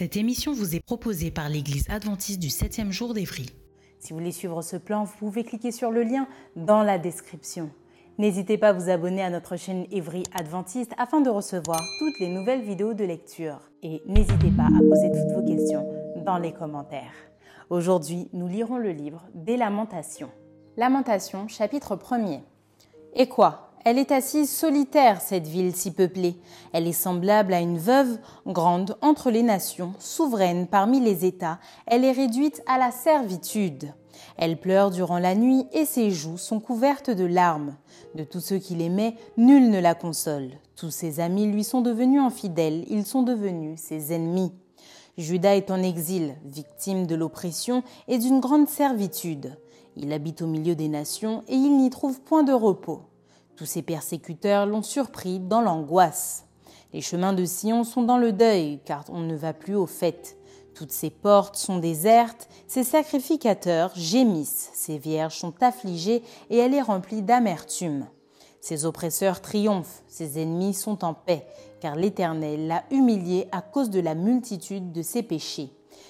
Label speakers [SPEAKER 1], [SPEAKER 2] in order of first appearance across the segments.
[SPEAKER 1] Cette émission vous est proposée par l'Église adventiste du 7e jour d'Évry.
[SPEAKER 2] Si vous voulez suivre ce plan, vous pouvez cliquer sur le lien dans la description. N'hésitez pas à vous abonner à notre chaîne Évry Adventiste afin de recevoir toutes les nouvelles vidéos de lecture. Et n'hésitez pas à poser toutes vos questions dans les commentaires. Aujourd'hui, nous lirons le livre des Lamentations. Lamentations, chapitre 1er. Et quoi? Elle est assise solitaire, cette ville si peuplée. Elle est semblable à une veuve grande entre les nations, souveraine parmi les États. Elle est réduite à la servitude. Elle pleure durant la nuit et ses joues sont couvertes de larmes. De tous ceux qui l'aimaient, nul ne la console. Tous ses amis lui sont devenus infidèles, ils sont devenus ses ennemis. Judas est en exil, victime de l'oppression et d'une grande servitude. Il habite au milieu des nations et il n'y trouve point de repos. Tous ses persécuteurs l'ont surpris dans l'angoisse. Les chemins de Sion sont dans le deuil, car on ne va plus aux fêtes. Toutes ses portes sont désertes, ses sacrificateurs gémissent, ses vierges sont affligées et elle est remplie d'amertume. Ses oppresseurs triomphent, ses ennemis sont en paix, car l'Éternel l'a humiliée à cause de la multitude de ses péchés.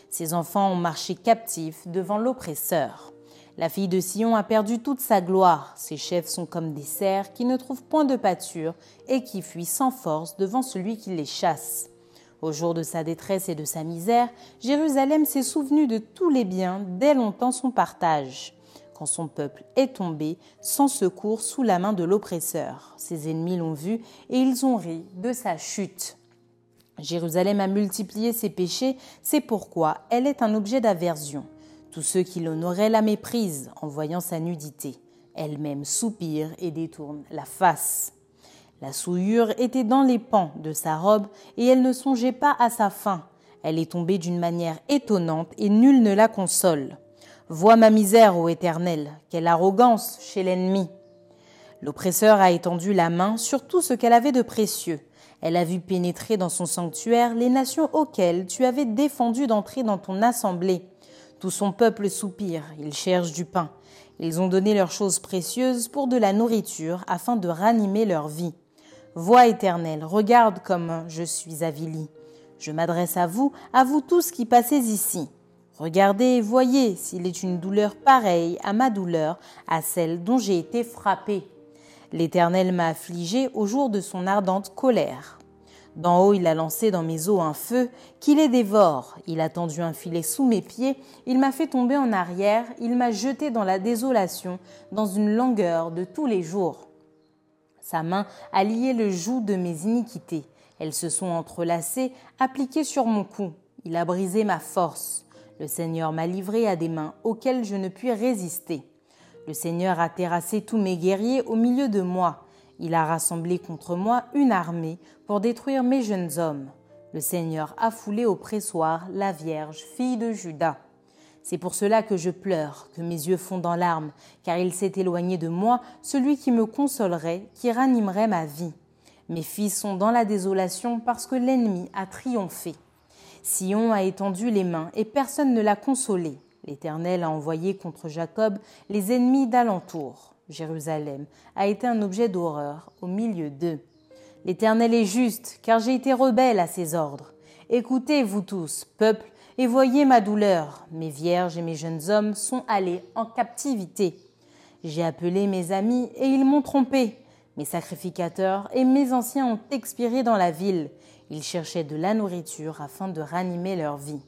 [SPEAKER 2] Ses enfants ont marché captifs devant l'oppresseur. La fille de Sion a perdu toute sa gloire. Ses chefs sont comme des cerfs qui ne trouvent point de pâture et qui fuient sans force devant celui qui les chasse. Au jour de sa détresse et de sa misère, Jérusalem s'est souvenu de tous les biens dès longtemps son partage. Quand son peuple est tombé, sans secours sous la main de l'oppresseur. Ses ennemis l'ont vu et ils ont ri de sa chute. Jérusalem a multiplié ses péchés, c'est pourquoi elle est un objet d'aversion. Tous ceux qui l'honoraient la méprisent en voyant sa nudité. Elle-même soupire et détourne la face. La souillure était dans les pans de sa robe et elle ne songeait pas à sa fin. Elle est tombée d'une manière étonnante et nul ne la console. Vois ma misère, ô Éternel, quelle arrogance chez l'ennemi. L'oppresseur a étendu la main sur tout ce qu'elle avait de précieux. Elle a vu pénétrer dans son sanctuaire les nations auxquelles tu avais défendu d'entrer dans ton assemblée. Tout son peuple soupire, ils cherchent du pain. Ils ont donné leurs choses précieuses pour de la nourriture afin de ranimer leur vie. Voix éternelle, regarde comme je suis avili. Je m'adresse à vous, à vous tous qui passez ici. Regardez et voyez s'il est une douleur pareille à ma douleur, à celle dont j'ai été frappé. L'Éternel m'a affligé au jour de son ardente colère. D'en haut, il a lancé dans mes os un feu qui les dévore. Il a tendu un filet sous mes pieds. Il m'a fait tomber en arrière. Il m'a jeté dans la désolation, dans une langueur de tous les jours. Sa main a lié le joug de mes iniquités. Elles se sont entrelacées, appliquées sur mon cou. Il a brisé ma force. Le Seigneur m'a livré à des mains auxquelles je ne puis résister. Le Seigneur a terrassé tous mes guerriers au milieu de moi. Il a rassemblé contre moi une armée pour détruire mes jeunes hommes. Le Seigneur a foulé au pressoir la Vierge, fille de Judas. C'est pour cela que je pleure, que mes yeux fondent en larmes, car il s'est éloigné de moi celui qui me consolerait, qui ranimerait ma vie. Mes fils sont dans la désolation parce que l'ennemi a triomphé. Sion a étendu les mains et personne ne l'a consolé. L'Éternel a envoyé contre Jacob les ennemis d'alentour. Jérusalem, a été un objet d'horreur au milieu d'eux. L'Éternel est juste, car j'ai été rebelle à ses ordres. Écoutez, vous tous, peuple, et voyez ma douleur. Mes vierges et mes jeunes hommes sont allés en captivité. J'ai appelé mes amis, et ils m'ont trompé. Mes sacrificateurs et mes anciens ont expiré dans la ville. Ils cherchaient de la nourriture afin de ranimer leur vie.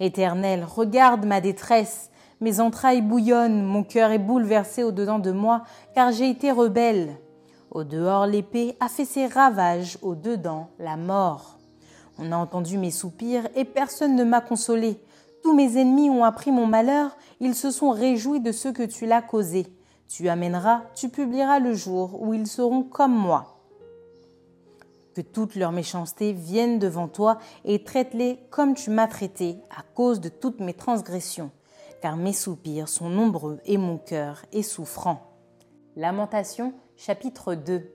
[SPEAKER 2] Éternel, regarde ma détresse mes entrailles bouillonnent, mon cœur est bouleversé au-dedans de moi, car j'ai été rebelle. Au dehors, l'épée a fait ses ravages, au dedans, la mort. On a entendu mes soupirs et personne ne m'a consolé. Tous mes ennemis ont appris mon malheur, ils se sont réjouis de ce que tu l'as causé. Tu amèneras, tu publieras le jour où ils seront comme moi. Que toute leur méchanceté vienne devant toi et traite-les comme tu m'as traité à cause de toutes mes transgressions, car mes soupirs sont nombreux et mon cœur est souffrant. Lamentation chapitre 2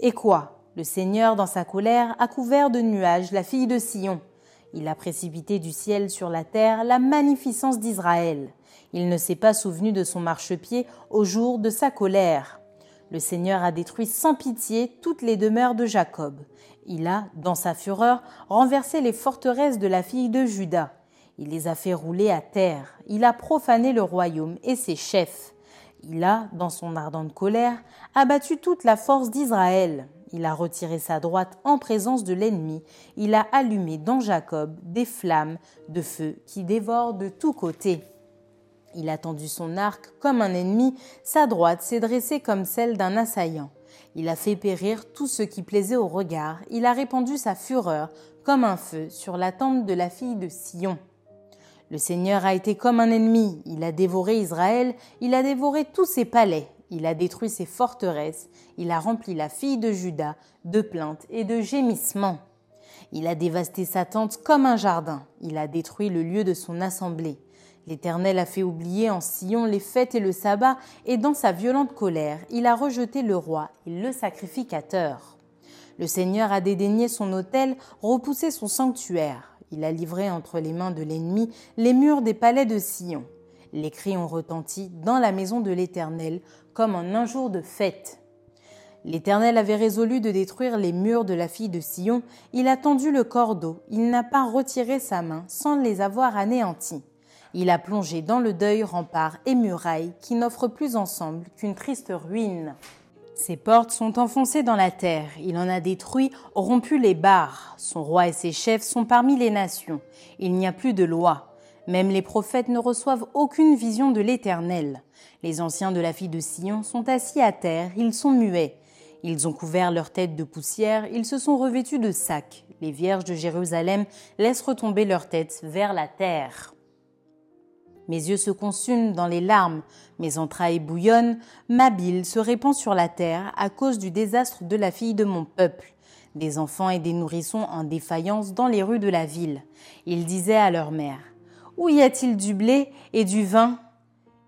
[SPEAKER 2] Et quoi? Le Seigneur, dans sa colère, a couvert de nuages la fille de Sion. Il a précipité du ciel sur la terre la magnificence d'Israël. Il ne s'est pas souvenu de son marchepied au jour de sa colère. Le Seigneur a détruit sans pitié toutes les demeures de Jacob. Il a, dans sa fureur, renversé les forteresses de la fille de Juda. Il les a fait rouler à terre. Il a profané le royaume et ses chefs. Il a, dans son ardente colère, abattu toute la force d'Israël. Il a retiré sa droite en présence de l'ennemi. Il a allumé dans Jacob des flammes de feu qui dévorent de tous côtés. Il a tendu son arc comme un ennemi, sa droite s'est dressée comme celle d'un assaillant. Il a fait périr tout ce qui plaisait au regard, il a répandu sa fureur comme un feu sur la tente de la fille de Sion. Le Seigneur a été comme un ennemi, il a dévoré Israël, il a dévoré tous ses palais, il a détruit ses forteresses, il a rempli la fille de Juda de plaintes et de gémissements. Il a dévasté sa tente comme un jardin, il a détruit le lieu de son assemblée. L'Éternel a fait oublier en Sion les fêtes et le sabbat, et dans sa violente colère, il a rejeté le roi et le sacrificateur. Le Seigneur a dédaigné son autel, repoussé son sanctuaire. Il a livré entre les mains de l'ennemi les murs des palais de Sion. Les cris ont retenti dans la maison de l'Éternel comme en un jour de fête. L'Éternel avait résolu de détruire les murs de la fille de Sion, il a tendu le cordeau, il n'a pas retiré sa main sans les avoir anéantis. Il a plongé dans le deuil remparts et murailles qui n'offrent plus ensemble qu'une triste ruine. Ses portes sont enfoncées dans la terre, il en a détruit, rompu les barres. Son roi et ses chefs sont parmi les nations. Il n'y a plus de loi. Même les prophètes ne reçoivent aucune vision de l'Éternel. Les anciens de la fille de Sion sont assis à terre, ils sont muets. Ils ont couvert leur tête de poussière, ils se sont revêtus de sacs. Les vierges de Jérusalem laissent retomber leur tête vers la terre. Mes yeux se consument dans les larmes, mes entrailles bouillonnent, ma bile se répand sur la terre à cause du désastre de la fille de mon peuple. Des enfants et des nourrissons en défaillance dans les rues de la ville. Ils disaient à leur mère Où y a-t-il du blé et du vin?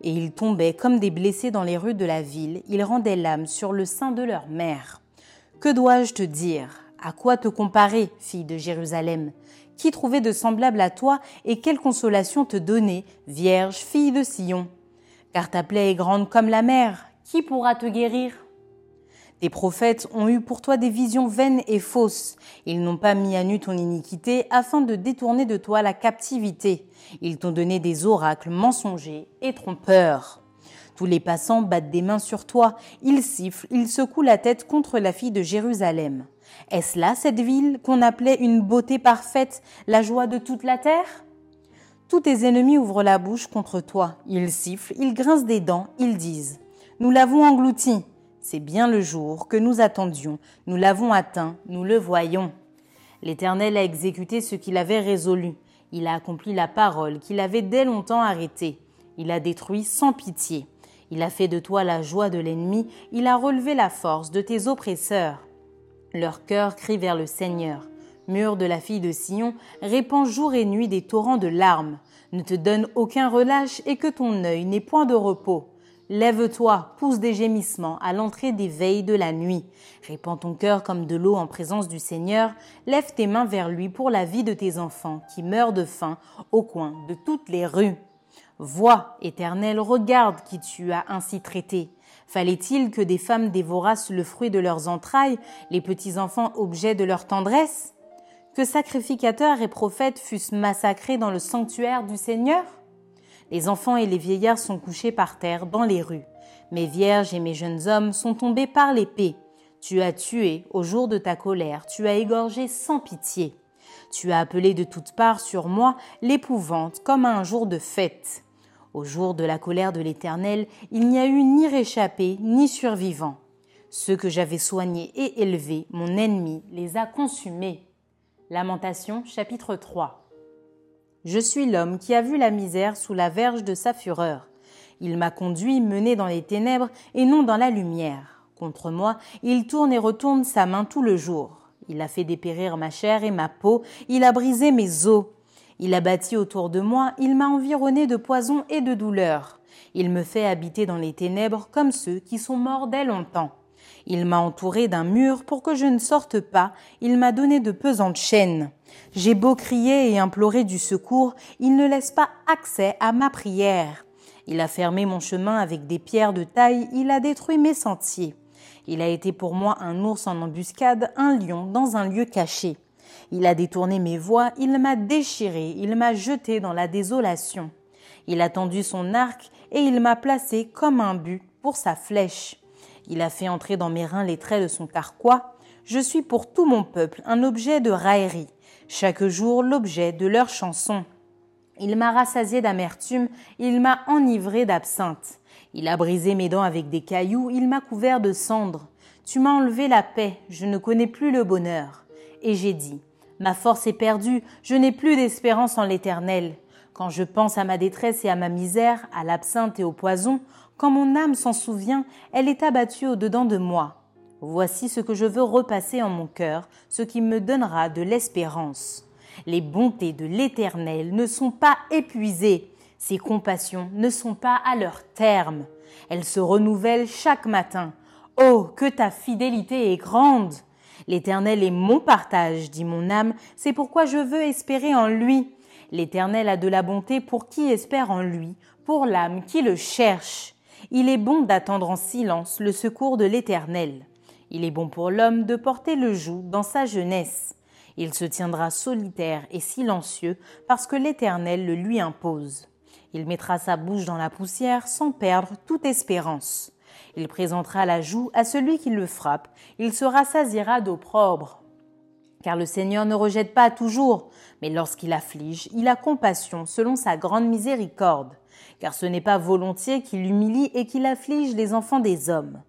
[SPEAKER 2] Et ils tombaient comme des blessés dans les rues de la ville, ils rendaient l'âme sur le sein de leur mère. Que dois-je te dire? À quoi te comparer, fille de Jérusalem? Qui trouvait de semblable à toi et quelle consolation te donner, Vierge, fille de Sion? Car ta plaie est grande comme la mer, qui pourra te guérir? Tes prophètes ont eu pour toi des visions vaines et fausses. Ils n'ont pas mis à nu ton iniquité afin de détourner de toi la captivité. Ils t'ont donné des oracles mensongers et trompeurs. Tous les passants battent des mains sur toi, ils sifflent, ils secouent la tête contre la fille de Jérusalem. Est-ce là cette ville qu'on appelait une beauté parfaite, la joie de toute la terre? Tous tes ennemis ouvrent la bouche contre toi, ils sifflent, ils grincent des dents, ils disent ⁇ Nous l'avons englouti, c'est bien le jour que nous attendions, nous l'avons atteint, nous le voyons. L'Éternel a exécuté ce qu'il avait résolu, il a accompli la parole qu'il avait dès longtemps arrêtée, il a détruit sans pitié. Il a fait de toi la joie de l'ennemi, il a relevé la force de tes oppresseurs. Leur cœur crie vers le Seigneur. Mur de la fille de Sion, répand jour et nuit des torrents de larmes. Ne te donne aucun relâche et que ton œil n'ait point de repos. Lève-toi, pousse des gémissements à l'entrée des veilles de la nuit. Répands ton cœur comme de l'eau en présence du Seigneur. Lève tes mains vers lui pour la vie de tes enfants qui meurent de faim au coin de toutes les rues. Vois, Éternel, regarde qui tu as ainsi traité. Fallait-il que des femmes dévorassent le fruit de leurs entrailles, les petits enfants objets de leur tendresse? Que sacrificateurs et prophètes fussent massacrés dans le sanctuaire du Seigneur? Les enfants et les vieillards sont couchés par terre dans les rues. Mes vierges et mes jeunes hommes sont tombés par l'épée. Tu as tué au jour de ta colère, tu as égorgé sans pitié. Tu as appelé de toutes parts sur moi l'épouvante comme à un jour de fête. Au jour de la colère de l'Éternel, il n'y a eu ni réchappé ni survivant. Ceux que j'avais soignés et élevés, mon ennemi les a consumés. Lamentation chapitre 3 Je suis l'homme qui a vu la misère sous la verge de sa fureur. Il m'a conduit, mené dans les ténèbres et non dans la lumière. Contre moi, il tourne et retourne sa main tout le jour. Il a fait dépérir ma chair et ma peau, il a brisé mes os. Il a bâti autour de moi, il m'a environné de poison et de douleur. Il me fait habiter dans les ténèbres comme ceux qui sont morts dès longtemps. Il m'a entouré d'un mur pour que je ne sorte pas, il m'a donné de pesantes chaînes. J'ai beau crier et implorer du secours, il ne laisse pas accès à ma prière. Il a fermé mon chemin avec des pierres de taille, il a détruit mes sentiers. Il a été pour moi un ours en embuscade, un lion dans un lieu caché. Il a détourné mes voies, il m'a déchiré, il m'a jeté dans la désolation. Il a tendu son arc et il m'a placé comme un but pour sa flèche. Il a fait entrer dans mes reins les traits de son carquois. Je suis pour tout mon peuple un objet de raillerie, chaque jour l'objet de leur chanson. Il m'a rassasié d'amertume, il m'a enivré d'absinthe. Il a brisé mes dents avec des cailloux, il m'a couvert de cendres. Tu m'as enlevé la paix, je ne connais plus le bonheur. Et j'ai dit, ma force est perdue, je n'ai plus d'espérance en l'éternel. Quand je pense à ma détresse et à ma misère, à l'absinthe et au poison, quand mon âme s'en souvient, elle est abattue au-dedans de moi. Voici ce que je veux repasser en mon cœur, ce qui me donnera de l'espérance. Les bontés de l'Éternel ne sont pas épuisées, ses compassions ne sont pas à leur terme. Elles se renouvellent chaque matin. Oh, que ta fidélité est grande. L'Éternel est mon partage, dit mon âme, c'est pourquoi je veux espérer en lui. L'Éternel a de la bonté pour qui espère en lui, pour l'âme qui le cherche. Il est bon d'attendre en silence le secours de l'Éternel. Il est bon pour l'homme de porter le joug dans sa jeunesse. Il se tiendra solitaire et silencieux parce que l'Éternel le lui impose. Il mettra sa bouche dans la poussière sans perdre toute espérance. Il présentera la joue à celui qui le frappe, il se rassasiera d'opprobre. Car le Seigneur ne rejette pas toujours, mais lorsqu'il afflige, il a compassion selon sa grande miséricorde. Car ce n'est pas volontiers qu'il humilie et qu'il afflige les enfants des hommes.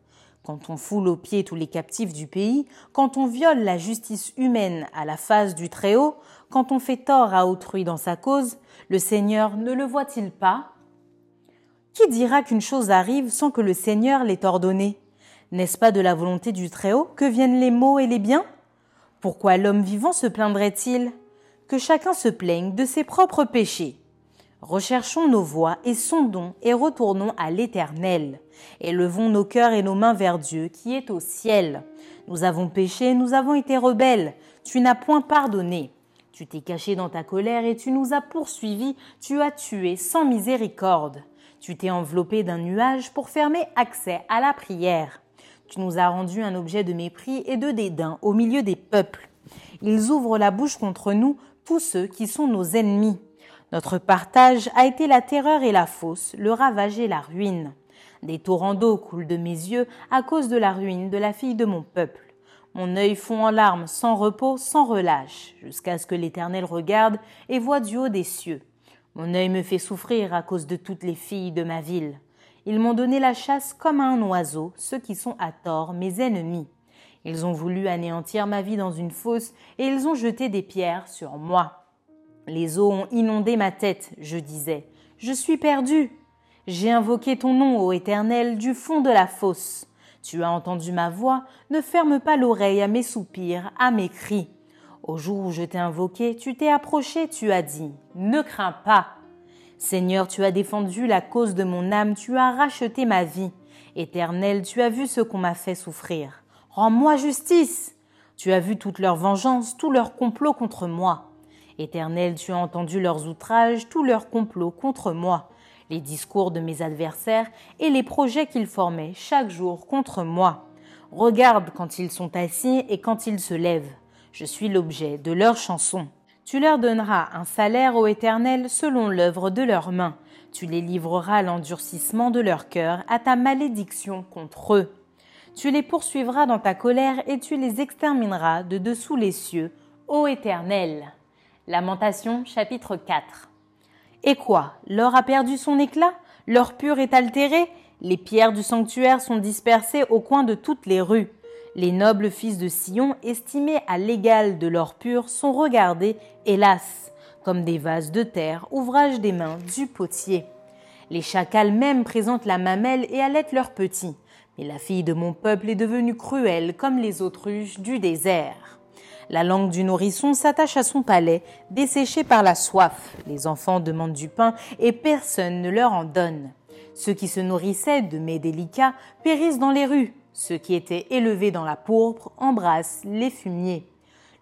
[SPEAKER 2] Quand on foule aux pieds tous les captifs du pays, quand on viole la justice humaine à la face du Très-Haut, quand on fait tort à autrui dans sa cause, le Seigneur ne le voit-il pas? Qui dira qu'une chose arrive sans que le Seigneur l'ait ordonnée? N'est-ce pas de la volonté du Très-Haut que viennent les maux et les biens? Pourquoi l'homme vivant se plaindrait-il? Que chacun se plaigne de ses propres péchés. Recherchons nos voies et sondons et retournons à l'Éternel. Élevons nos cœurs et nos mains vers Dieu qui est au ciel. Nous avons péché, nous avons été rebelles. Tu n'as point pardonné. Tu t'es caché dans ta colère et tu nous as poursuivis, tu as tué sans miséricorde. Tu t'es enveloppé d'un nuage pour fermer accès à la prière. Tu nous as rendu un objet de mépris et de dédain au milieu des peuples. Ils ouvrent la bouche contre nous, tous ceux qui sont nos ennemis. Notre partage a été la terreur et la fosse, le ravage et la ruine. Des torrents d'eau coulent de mes yeux à cause de la ruine de la fille de mon peuple. Mon œil fond en larmes sans repos, sans relâche, jusqu'à ce que l'Éternel regarde et voit du haut des cieux. Mon œil me fait souffrir à cause de toutes les filles de ma ville. Ils m'ont donné la chasse comme à un oiseau, ceux qui sont à tort mes ennemis. Ils ont voulu anéantir ma vie dans une fosse, et ils ont jeté des pierres sur moi. Les eaux ont inondé ma tête, je disais. Je suis perdu. J'ai invoqué ton nom, ô Éternel, du fond de la fosse. Tu as entendu ma voix, ne ferme pas l'oreille à mes soupirs, à mes cris. Au jour où je t'ai invoqué, tu t'es approché, tu as dit, Ne crains pas. Seigneur, tu as défendu la cause de mon âme, tu as racheté ma vie. Éternel, tu as vu ce qu'on m'a fait souffrir. Rends-moi justice. Tu as vu toute leur vengeance, tout leur complot contre moi. Éternel, tu as entendu leurs outrages, tous leurs complots contre moi, les discours de mes adversaires et les projets qu'ils formaient chaque jour contre moi. Regarde quand ils sont assis et quand ils se lèvent. Je suis l'objet de leurs chansons. Tu leur donneras un salaire au Éternel selon l'œuvre de leurs mains. Tu les livreras à l'endurcissement de leur cœur, à ta malédiction contre eux. Tu les poursuivras dans ta colère et tu les extermineras de dessous les cieux, ô Éternel. Lamentation chapitre 4. Et quoi L'or a perdu son éclat? L'or pur est altéré? Les pierres du sanctuaire sont dispersées au coin de toutes les rues. Les nobles fils de Sion, estimés à l'égal de l'or pur, sont regardés, hélas, comme des vases de terre, ouvrage des mains du potier. Les chacals même présentent la mamelle et allaitent leurs petits. Mais la fille de mon peuple est devenue cruelle comme les autruches du désert. La langue du nourrisson s'attache à son palais, desséché par la soif. Les enfants demandent du pain et personne ne leur en donne. Ceux qui se nourrissaient de mets délicats périssent dans les rues. Ceux qui étaient élevés dans la pourpre embrassent les fumiers.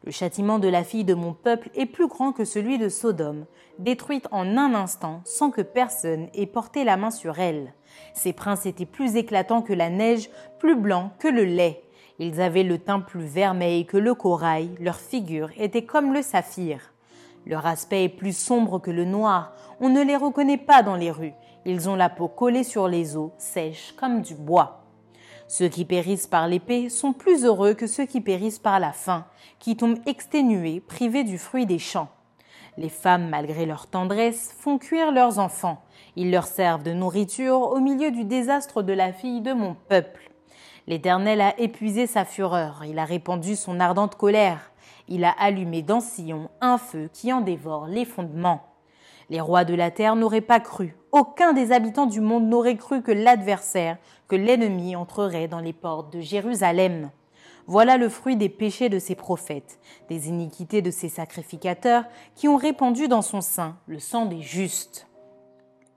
[SPEAKER 2] Le châtiment de la fille de mon peuple est plus grand que celui de Sodome, détruite en un instant sans que personne ait porté la main sur elle. Ses princes étaient plus éclatants que la neige, plus blancs que le lait. Ils avaient le teint plus vermeil que le corail, leur figure était comme le saphir. Leur aspect est plus sombre que le noir, on ne les reconnaît pas dans les rues, ils ont la peau collée sur les os, sèche comme du bois. Ceux qui périssent par l'épée sont plus heureux que ceux qui périssent par la faim, qui tombent exténués, privés du fruit des champs. Les femmes, malgré leur tendresse, font cuire leurs enfants. Ils leur servent de nourriture au milieu du désastre de la fille de mon peuple. L'Éternel a épuisé sa fureur, il a répandu son ardente colère, il a allumé dans Sion un feu qui en dévore les fondements. Les rois de la terre n'auraient pas cru, aucun des habitants du monde n'aurait cru que l'adversaire, que l'ennemi entrerait dans les portes de Jérusalem. Voilà le fruit des péchés de ses prophètes, des iniquités de ses sacrificateurs qui ont répandu dans son sein le sang des justes.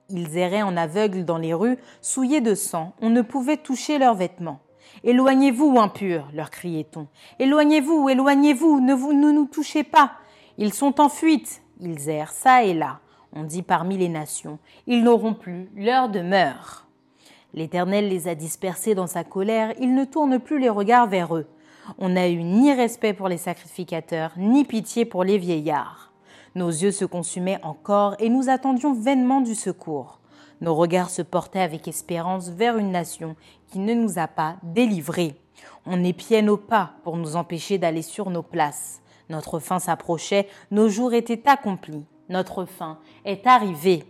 [SPEAKER 2] Ils erraient en aveugles dans les rues, souillés de sang, on ne pouvait toucher leurs vêtements. Éloignez-vous, impurs, leur criait-on. Éloignez-vous, éloignez-vous, ne, vous, ne nous touchez pas. Ils sont en fuite, ils errent ça et là. On dit parmi les nations, ils n'auront plus leur demeure. L'Éternel les a dispersés dans sa colère, il ne tourne plus les regards vers eux. On n'a eu ni respect pour les sacrificateurs, ni pitié pour les vieillards. Nos yeux se consumaient encore et nous attendions vainement du secours. Nos regards se portaient avec espérance vers une nation qui ne nous a pas délivrés. On épiait nos pas pour nous empêcher d'aller sur nos places. Notre fin s'approchait, nos jours étaient accomplis, notre fin est arrivée.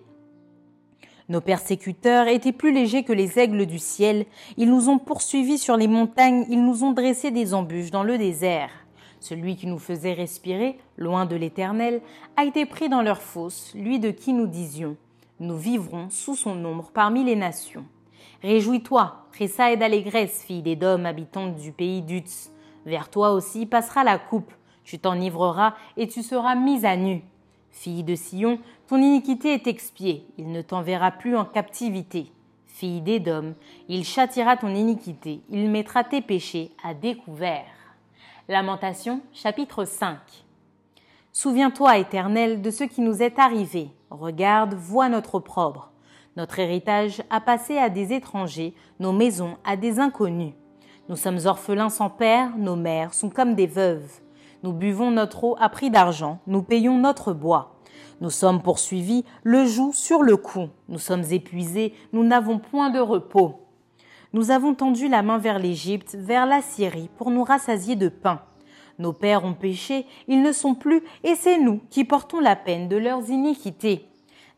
[SPEAKER 2] Nos persécuteurs étaient plus légers que les aigles du ciel, ils nous ont poursuivis sur les montagnes, ils nous ont dressé des embûches dans le désert. Celui qui nous faisait respirer, loin de l'Éternel, a été pris dans leur fosse, lui de qui nous disions Nous vivrons sous son ombre parmi les nations. Réjouis-toi, tressaille d'allégresse, fille des dômes habitantes du pays d'Utz. Vers toi aussi passera la coupe, tu t'enivreras et tu seras mise à nu. Fille de Sion, ton iniquité est expiée, il ne t'enverra plus en captivité. Fille d'Édom, il châtira ton iniquité, il mettra tes péchés à découvert. Lamentation, chapitre 5. Souviens-toi, Éternel, de ce qui nous est arrivé. Regarde, vois notre opprobre. Notre héritage a passé à des étrangers, nos maisons à des inconnus. Nous sommes orphelins sans père, nos mères sont comme des veuves. Nous buvons notre eau à prix d'argent, nous payons notre bois. Nous sommes poursuivis, le joug sur le cou. Nous sommes épuisés, nous n'avons point de repos. Nous avons tendu la main vers l'Égypte, vers la Syrie, pour nous rassasier de pain. Nos pères ont péché, ils ne sont plus, et c'est nous qui portons la peine de leurs iniquités.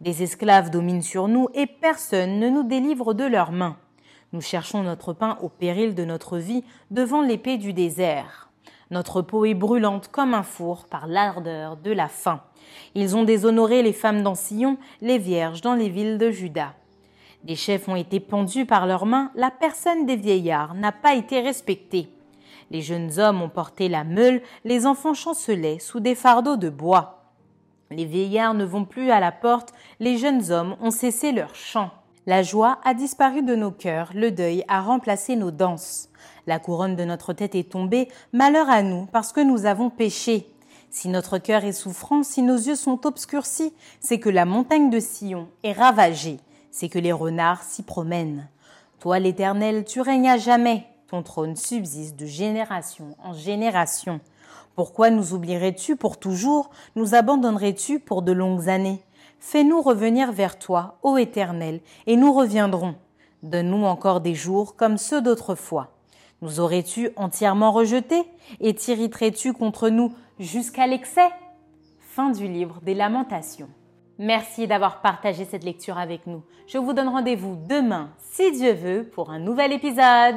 [SPEAKER 2] Des esclaves dominent sur nous, et personne ne nous délivre de leurs mains. Nous cherchons notre pain au péril de notre vie, devant l'épée du désert. Notre peau est brûlante comme un four par l'ardeur de la faim. Ils ont déshonoré les femmes d'Ancillon, les vierges dans les villes de Juda. Des chefs ont été pendus par leurs mains, la personne des vieillards n'a pas été respectée. Les jeunes hommes ont porté la meule, les enfants chancelaient sous des fardeaux de bois. Les vieillards ne vont plus à la porte, les jeunes hommes ont cessé leur chant. La joie a disparu de nos cœurs, le deuil a remplacé nos danses. La couronne de notre tête est tombée, malheur à nous, parce que nous avons péché. Si notre cœur est souffrant, si nos yeux sont obscurcis, c'est que la montagne de Sion est ravagée c'est que les renards s'y promènent. Toi, l'Éternel, tu règnes à jamais, ton trône subsiste de génération en génération. Pourquoi nous oublierais-tu pour toujours, nous abandonnerais-tu pour de longues années? Fais-nous revenir vers toi, ô Éternel, et nous reviendrons. Donne-nous encore des jours comme ceux d'autrefois. Nous aurais-tu entièrement rejetés et t'irriterais-tu contre nous jusqu'à l'excès? Fin du livre des Lamentations. Merci d'avoir partagé cette lecture avec nous. Je vous donne rendez-vous demain, si Dieu veut, pour un nouvel épisode.